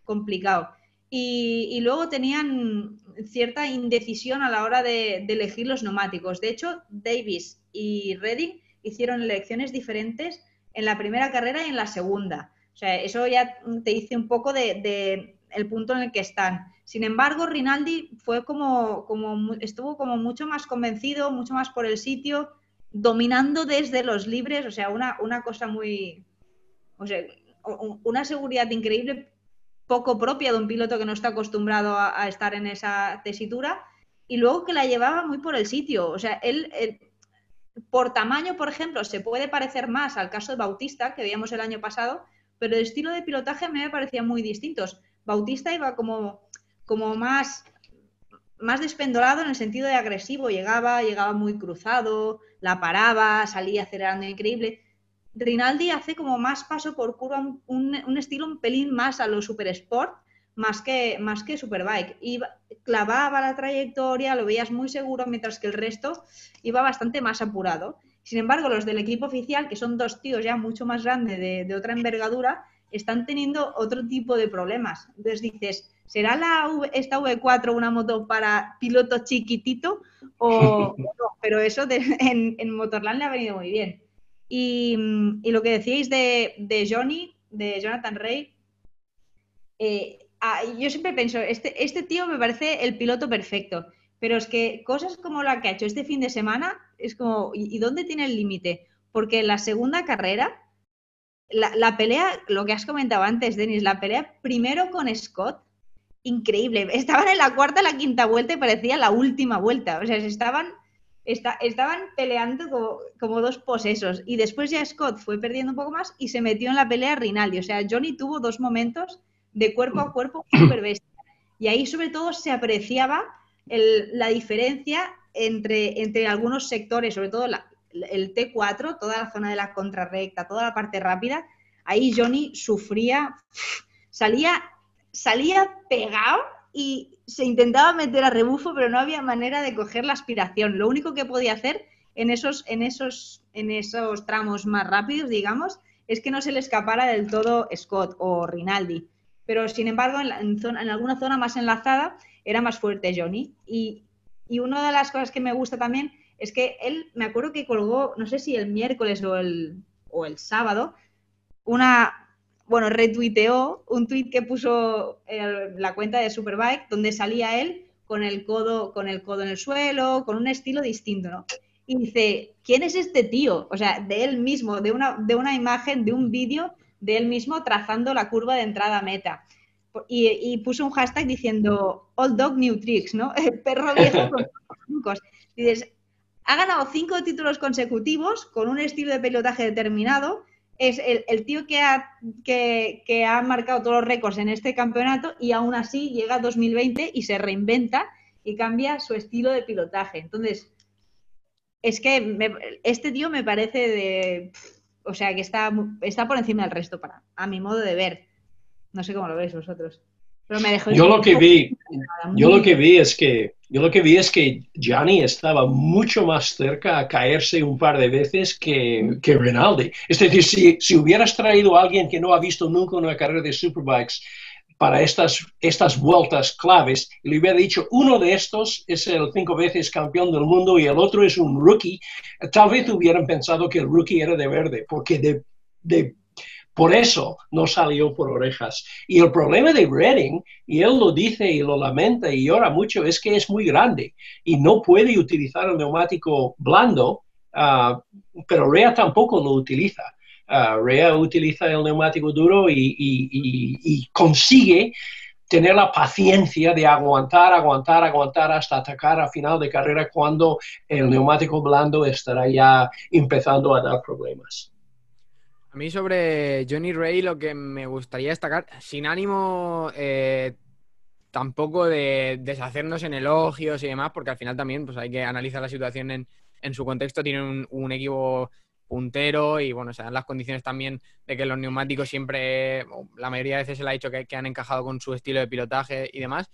complicado. Y, luego tenían cierta indecisión a la hora de, elegir los neumáticos. De hecho, Davis y Redding hicieron elecciones diferentes en la primera carrera y en la segunda. O sea, eso ya te dice un poco de el punto en el que están. Sin embargo, Rinaldi fue como, como, estuvo como mucho más convencido, mucho más por el sitio, dominando desde los libres, o sea, una, una cosa muy, o sea, una seguridad increíble, poco propia de un piloto que no está acostumbrado a, estar en esa tesitura, y luego que la llevaba muy por el sitio, o sea, él, por tamaño, por ejemplo, se puede parecer más al caso de Bautista, que veíamos el año pasado, pero el estilo de pilotaje me parecía muy distintos. Bautista iba como, como más, más despendolado en el sentido de agresivo, llegaba, llegaba muy cruzado, la paraba, salía acelerando increíble. Rinaldi hace como más paso por curva, un, estilo un pelín más a lo super sport, más que, más que Superbike. Y clavaba la trayectoria, lo veías muy seguro, mientras que el resto iba bastante más apurado. Sin embargo, los del equipo oficial, que son dos tíos ya mucho más grandes de, otra envergadura, están teniendo otro tipo de problemas. Entonces dices, ¿será la esta V4 una moto para piloto chiquitito? O, no? Pero eso en, en, Motorland le ha venido muy bien. Y, lo que decíais de, Johnny, de Jonathan Rey, eh, Ah, yo siempre pienso, este, este tío me parece el piloto perfecto, pero es que cosas como la que ha hecho este fin de semana, es como, ¿y, dónde tiene el límite? Porque la segunda carrera, la, pelea, lo que has comentado antes, Denis, la pelea primero con Scott, increíble. Estaban en la cuarta, la quinta vuelta y parecía la última vuelta. O sea, estaban, estaban peleando como, como, dos posesos. Y después ya Scott fue perdiendo un poco más y se metió en la pelea Rinaldi. O sea, Johnny tuvo dos momentos de cuerpo a cuerpo súper bestia. Y ahí sobre todo se apreciaba la diferencia entre, entre algunos sectores, sobre todo el T4, toda la zona de la contrarrecta, toda la parte rápida. Ahí Johnny sufría, salía, salía pegado y se intentaba meter a rebufo, pero no había manera de coger la aspiración. Lo único que podía hacer en esos, en esos, en esos tramos más rápidos, digamos, es que no se le escapara del todo Scott o Rinaldi pero sin embargo en, alguna zona más enlazada era más fuerte Johnny. Y, una de las cosas que me gusta también es que él, me acuerdo que colgó, no sé si el miércoles o el, o el sábado, una, bueno, retuiteó un tweet que puso en la cuenta de Superbike donde salía él con el codo, con el codo en el suelo, con un estilo distinto, ¿no? Y dice, ¿quién es este tío? O sea, de él mismo, de una, de una imagen, de un vídeo de él mismo trazando la curva de entrada meta. Y, puso un hashtag diciendo Old Dog New Tricks, ¿no? El perro viejo con trucos. Dices, ha ganado cinco títulos consecutivos con un estilo de pilotaje determinado. Es el, tío que ha, que, que ha marcado todos los récords en este campeonato y aún así llega a 2020 y se reinventa y cambia su estilo de pilotaje. Entonces, es que este tío me parece de o sea, que está, está por encima del resto, para, a mi modo de ver. No sé cómo lo veis vosotros. Pero me dejó yo lo que vi, yo lo que vi es que yo lo que vi es que Gianni estaba mucho más cerca a caerse un par de veces que, que Rinaldi. Es decir, si, si hubieras traído a alguien que no ha visto nunca una carrera de superbikes para estas, estas vueltas claves, y le hubiera dicho, uno de estos es el cinco veces campeón del mundo y el otro es un rookie, tal vez hubieran pensado que el rookie era de verde, porque de, de, por eso no salió por orejas. Y el problema de Redding, y él lo dice y lo lamenta y llora mucho, es que es muy grande y no puede utilizar el neumático blando, uh, pero Rea tampoco lo utiliza. Rea utiliza el neumático duro y, consigue tener la paciencia de aguantar, aguantar, aguantar hasta atacar a final de carrera cuando el neumático blando estará ya empezando a dar problemas. A mí sobre Johnny Ray lo que me gustaría destacar, sin ánimo eh, tampoco de deshacernos en elogios y demás, porque al final también pues, hay que analizar la situación en, su contexto. Tiene un, un equipo puntero y bueno, se dan las condiciones también de que los neumáticos siempre, la mayoría de veces se le ha dicho que, han encajado con su estilo de pilotaje y demás.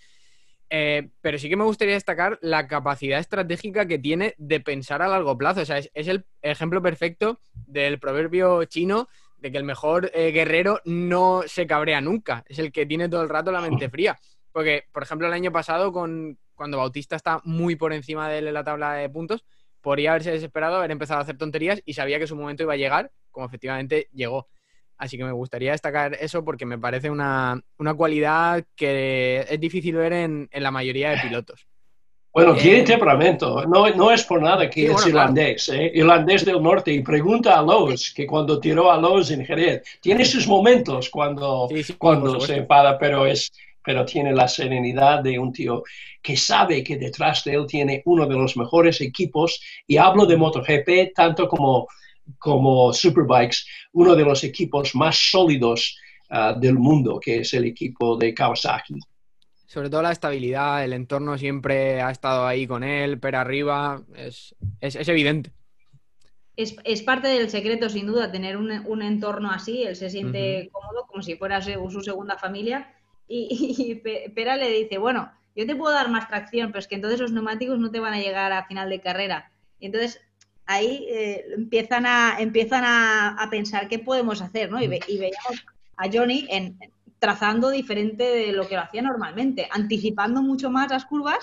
Eh, pero sí que me gustaría destacar la capacidad estratégica que tiene de pensar a largo plazo. O sea, es, el ejemplo perfecto del proverbio chino de que el mejor eh, guerrero no se cabrea nunca. Es el que tiene todo el rato la mente fría. Porque, por ejemplo, el año pasado, con, cuando Bautista está muy por encima de la tabla de puntos, podría haberse desesperado, haber empezado a hacer tonterías y sabía que su momento iba a llegar, como efectivamente llegó. Así que me gustaría destacar eso porque me parece una, cualidad que es difícil ver en, la mayoría de pilotos. Bueno, tiene temperamento, no, no, es por nada que es irlandés, ¿eh? irlandés del norte, y pregunta a Lowe's, que cuando tiró a Lowe's en Jerez, tiene sus momentos cuando, cuando se enfada, pero es, pero tiene la serenidad de un tío que sabe que detrás de él tiene uno de los mejores equipos, y hablo de MotoGP tanto como, como Superbikes, uno de los equipos más sólidos ah, del mundo, que es el equipo de Kawasaki. Sobre todo la estabilidad, el entorno siempre ha estado ahí con él, pero arriba, es, es, evidente. Es, es, parte del secreto, sin duda, tener un, un entorno así. Él se siente cómodo, como si fuera su segunda familia. Y, Pera le dice, bueno, yo te puedo dar más tracción, pero es que entonces los neumáticos no te van a llegar a final de carrera. Y entonces ahí eh, empiezan, a, empiezan a, pensar qué podemos hacer, ¿no? Y, veíamos a Johnny en, trazando diferente de lo que lo hacía normalmente, anticipando mucho más las curvas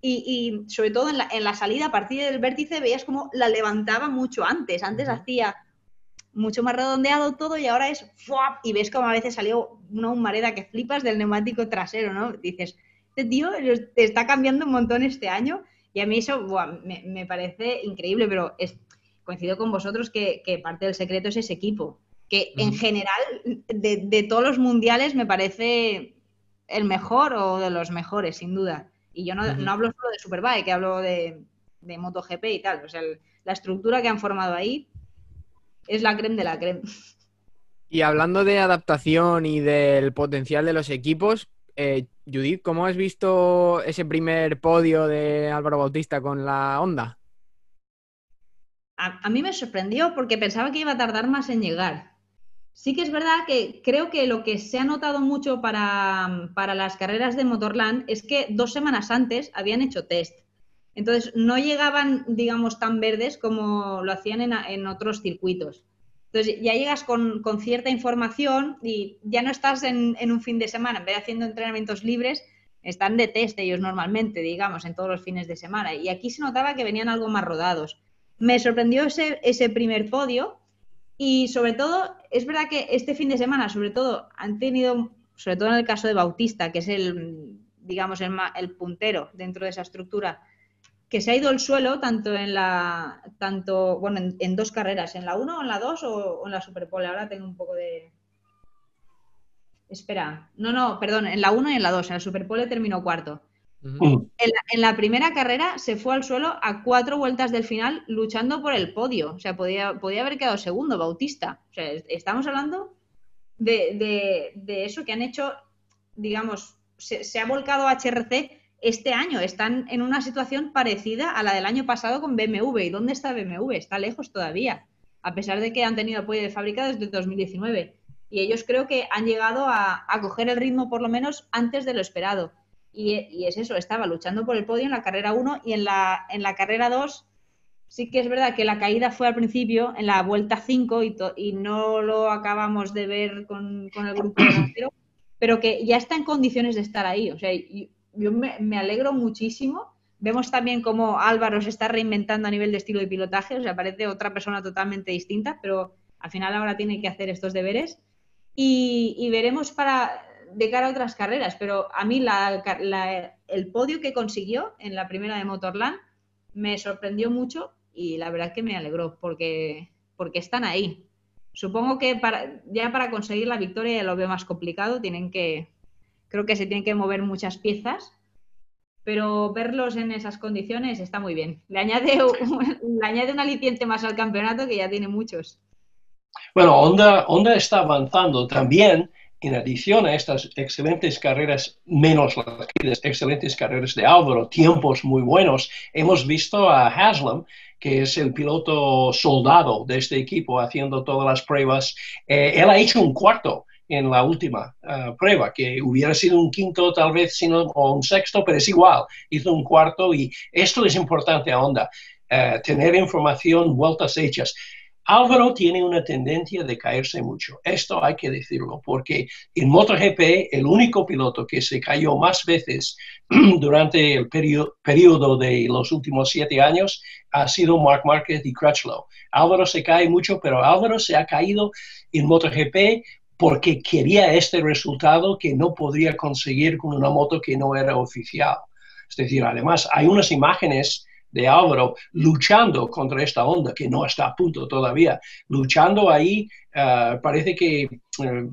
y, sobre todo en la, en la, salida a partir del vértice veías como la levantaba mucho antes. Antes hacía mucho más redondeado todo y ahora es ¡fuap! y ves como a veces salió una humareda que flipas del neumático trasero, ¿no? Dices, este tío te está cambiando un montón este año y a mí eso me, parece increíble, pero es, coincido con vosotros que, parte del secreto es ese equipo, que en general de, todos los mundiales me parece el mejor o de los mejores, sin duda. Y yo no, hablo solo de Superbike, hablo de, de MotoGP y tal. O sea, la estructura que han formado ahí es la creme de la creme. Y hablando de adaptación y del potencial de los equipos, eh, Judith, ¿cómo has visto ese primer podio de Álvaro Bautista con la Honda? A, mí me sorprendió porque pensaba que iba a tardar más en llegar. Sí que es verdad que creo que lo que se ha notado mucho para, las carreras de Motorland es que dos semanas antes habían hecho test. Entonces, no llegaban, digamos, tan verdes como lo hacían en, otros circuitos. Entonces, ya llegas con, cierta información y ya no estás en, un fin de semana, en vez de haciendo entrenamientos libres, están de test ellos normalmente, digamos, en todos los fines de semana. Y aquí se notaba que venían algo más rodados. Me sorprendió ese, ese primer podio y sobre todo, es verdad que este fin de semana, sobre todo, han tenido, sobre todo en el caso de Bautista, que es el, digamos, el, el puntero dentro de esa estructura, que se ha ido el suelo tanto en la, tanto, bueno, en, dos carreras, en la 1 o en la 2 o, en la Superpole. Ahora tengo un poco de... Espera, no, no, perdón, en la 1 y en la 2, en la Superpole terminó cuarto. en, la, primera carrera se fue al suelo a cuatro vueltas del final luchando por el podio. O sea, podía, podía haber quedado segundo, Bautista. O sea, estamos hablando de, de, eso que han hecho, digamos, se, se ha volcado HRC este año están en una situación parecida a la del año pasado con BMW. ¿Y dónde está BMW? Está lejos todavía, a pesar de que han tenido apoyo de fábrica desde 2019. Y ellos creo que han llegado a, coger el ritmo por lo menos antes de lo esperado. Y, es eso, estaba luchando por el podio en la carrera 1 y en la, en la carrera 2 sí que es verdad que la caída fue al principio, en la vuelta 5, y, y no lo acabamos de ver con, el grupo delantero, pero que ya está en condiciones de estar ahí. O sea, yo me, alegro muchísimo. Vemos también cómo Álvaro se está reinventando a nivel de estilo de pilotaje, o sea, parece otra persona totalmente distinta, pero al final ahora tiene que hacer estos deberes. Y, veremos para de cara a otras carreras, pero a mí el podio que consiguió en la primera de Motorland me sorprendió mucho y la verdad que me alegró porque, están ahí. Supongo que ya para conseguir la victoria ya lo veo más complicado, tienen que, creo que se tienen que mover muchas piezas, pero verlos en esas condiciones está muy bien. Le añade un, le añade un aliciente más al campeonato que ya tiene muchos. Bueno, Honda, Honda está avanzando también en adición a estas excelentes carreras, menos las excelentes carreras de Álvaro, tiempos muy buenos, hemos visto a Haslam, que es el piloto soldado de este equipo, haciendo todas las pruebas. Eh, él ha hecho un cuarto en la última eh, prueba, que hubiera sido un quinto tal vez sino, o un sexto, pero es igual, hizo un cuarto y esto es importante a Honda, eh, tener información, vueltas hechas. Álvaro tiene una tendencia de caerse mucho, esto hay que decirlo, porque en MotoGP el único piloto que se cayó más veces durante el periodo de los últimos siete años ha sido Mark Marquez y Crutchlow. Álvaro se cae mucho, pero Álvaro se ha caído en MotoGP porque quería este resultado que no podría conseguir con una moto que no era oficial. Es decir, además hay unas imágenes de Álvaro luchando contra esta onda que no está a punto todavía, luchando ahí, eh, parece que eh,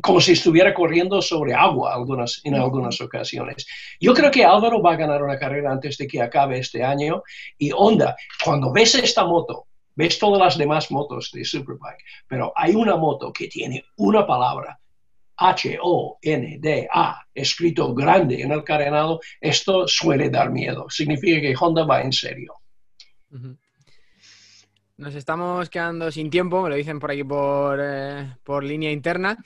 como si estuviera corriendo sobre agua algunas, en algunas ocasiones. Yo creo que Álvaro va a ganar una carrera antes de que acabe este año y Honda, cuando ves esta moto, ves todas las demás motos de Superbike, pero hay una moto que tiene una palabra H-O-N-D-A, escrito grande en el carenado, esto suele dar miedo. Significa que Honda va en serio. Nos estamos quedando sin tiempo, me lo dicen por aquí por, eh, línea interna.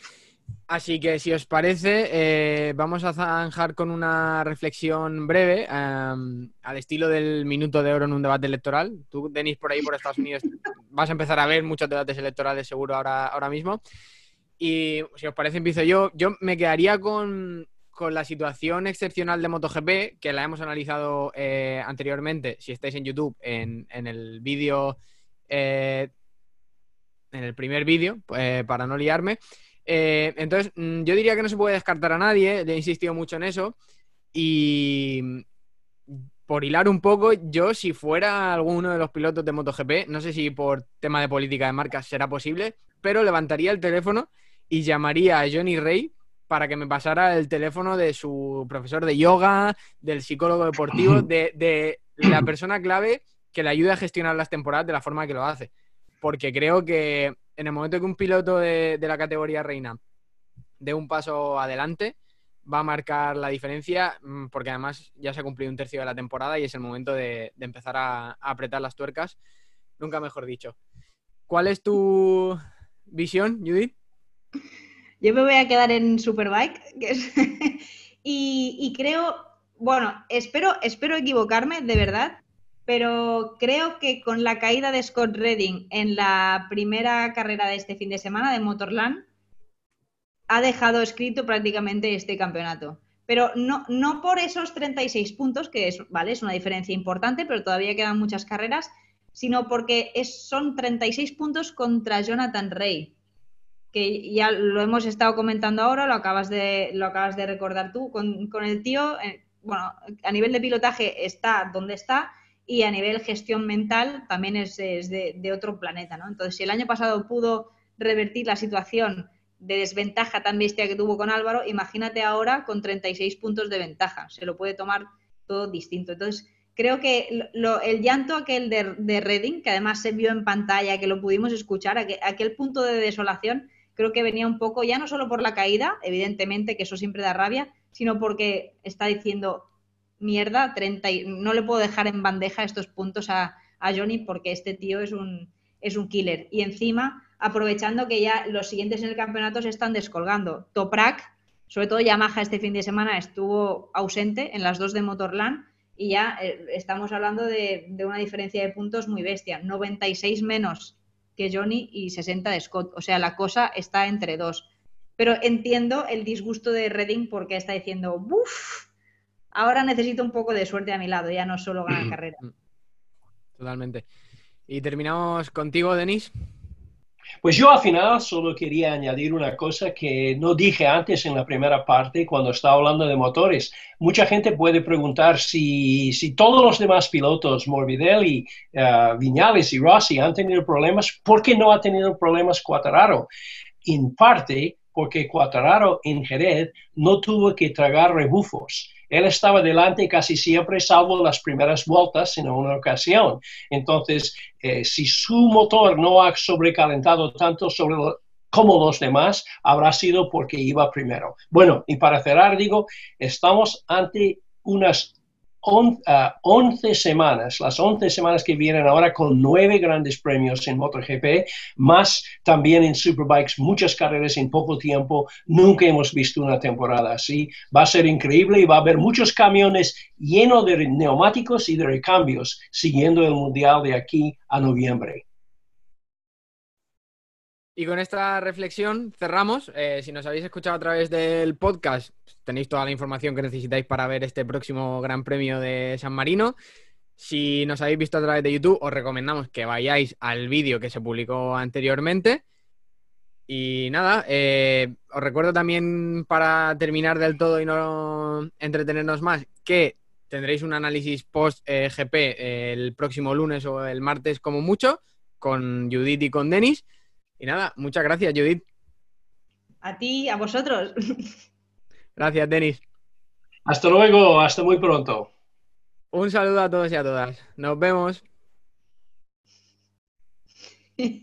Así que si os parece, eh, vamos a zanjar con una reflexión breve al estilo del minuto de oro en un debate electoral. Tú, Denis, por ahí, por Estados Unidos, vas a empezar a ver muchos debates electorales seguro ahora, ahora mismo. Y si os parece, empiezo yo. Yo me quedaría con, la situación excepcional de MotoGP, que la hemos analizado eh, anteriormente, si estáis en YouTube, en, el vídeo, eh, en el primer vídeo, para no liarme. Eh, entonces, mm, yo diría que no se puede descartar a nadie, le he insistido mucho en eso. Y por hilar un poco, yo si fuera alguno de los pilotos de MotoGP, no sé si por tema de política de marcas será posible, pero levantaría el teléfono y llamaría a Johnny Rey para que me pasara el teléfono de su profesor de yoga, del psicólogo deportivo, de, la persona clave que le ayude a gestionar las temporadas de la forma que lo hace. Porque creo que en el momento que un piloto de, la categoría reina dé un paso adelante, va a marcar la diferencia, mm, porque además ya se ha cumplido un tercio de la temporada y es el momento de, empezar a, apretar las tuercas. Nunca mejor dicho. ¿Cuál es tu visión, Judith? Yo me voy a quedar en Superbike, y, creo, bueno, espero, espero equivocarme, de verdad, pero creo que con la caída de Scott Redding en la primera carrera de este fin de semana de Motorland, ha dejado escrito prácticamente este campeonato. Pero no, no por esos 36 puntos, que es, ¿vale? es una diferencia importante, pero todavía quedan muchas carreras, sino porque es, son 36 puntos contra Jonathan Rey que ya lo hemos estado comentando ahora, lo acabas de, lo acabas de recordar tú, con, el tío, eh, bueno, a nivel de pilotaje está donde está y a nivel gestión mental también es, de, otro planeta, ¿no? Entonces, si el año pasado pudo revertir la situación de desventaja tan bestia que tuvo con Álvaro, imagínate ahora con 36 puntos de ventaja, se lo puede tomar todo distinto. Entonces, creo que el llanto aquel de, de Reading, que además se vio en pantalla, que lo pudimos escuchar, aquel punto de desolación, creo que venía un poco ya no solo por la caída, evidentemente que eso siempre da rabia, sino porque está diciendo, mierda, 30 no le puedo dejar en bandeja estos puntos a, Johnny porque este tío es un, es un killer. Y encima, aprovechando que ya los siguientes en el campeonato se están descolgando. Toprak, sobre todo Yamaha este fin de semana estuvo ausente en las dos de Motorland y ya eh, estamos hablando de, de, una diferencia de puntos muy bestia. 96 menos que Johnny y 60 de Scott. O sea, la cosa está entre dos. Pero entiendo el disgusto de Redding porque está diciendo, ¡buf! Ahora necesito un poco de suerte a mi lado, ya no solo ganar carrera. Totalmente. Y terminamos contigo, Denis. Pues yo al final solo quería añadir una cosa que no dije antes en la primera parte cuando estaba hablando de motores. Mucha gente puede preguntar si, si todos los demás pilotos, Morbidelli, uh, Viñales y Rossi, han tenido problemas, ¿por qué no ha tenido problemas Quattararo? En parte porque Quattararo en Jerez no tuvo que tragar rebufos él estaba delante casi siempre, salvo las primeras vueltas en una ocasión. Entonces, eh, si su motor no ha sobrecalentado tanto como los demás, habrá sido porque iba primero. Bueno, y para cerrar, digo, estamos ante unas 11 ah, semanas, las 11 semanas que vienen ahora con nueve grandes premios en MotoGP, más también en Superbikes, muchas carreras en poco tiempo. Nunca hemos visto una temporada así. Va a ser increíble y va a haber muchos camiones llenos de neumáticos y de recambios siguiendo el Mundial de aquí a noviembre. Y con esta reflexión cerramos. Eh, si nos habéis escuchado a través del podcast, tenéis toda la información que necesitáis para ver este próximo Gran Premio de San Marino. Si nos habéis visto a través de YouTube, os recomendamos que vayáis al vídeo que se publicó anteriormente. Y nada, eh, os recuerdo también para terminar del todo y no entretenernos más, que tendréis un análisis post-GP el próximo lunes o el martes como mucho, con Judith y con Denis. Y nada, muchas gracias, Judith. A ti, a vosotros. Gracias, Denis. Hasta luego, hasta muy pronto. Un saludo a todos y a todas. Nos vemos.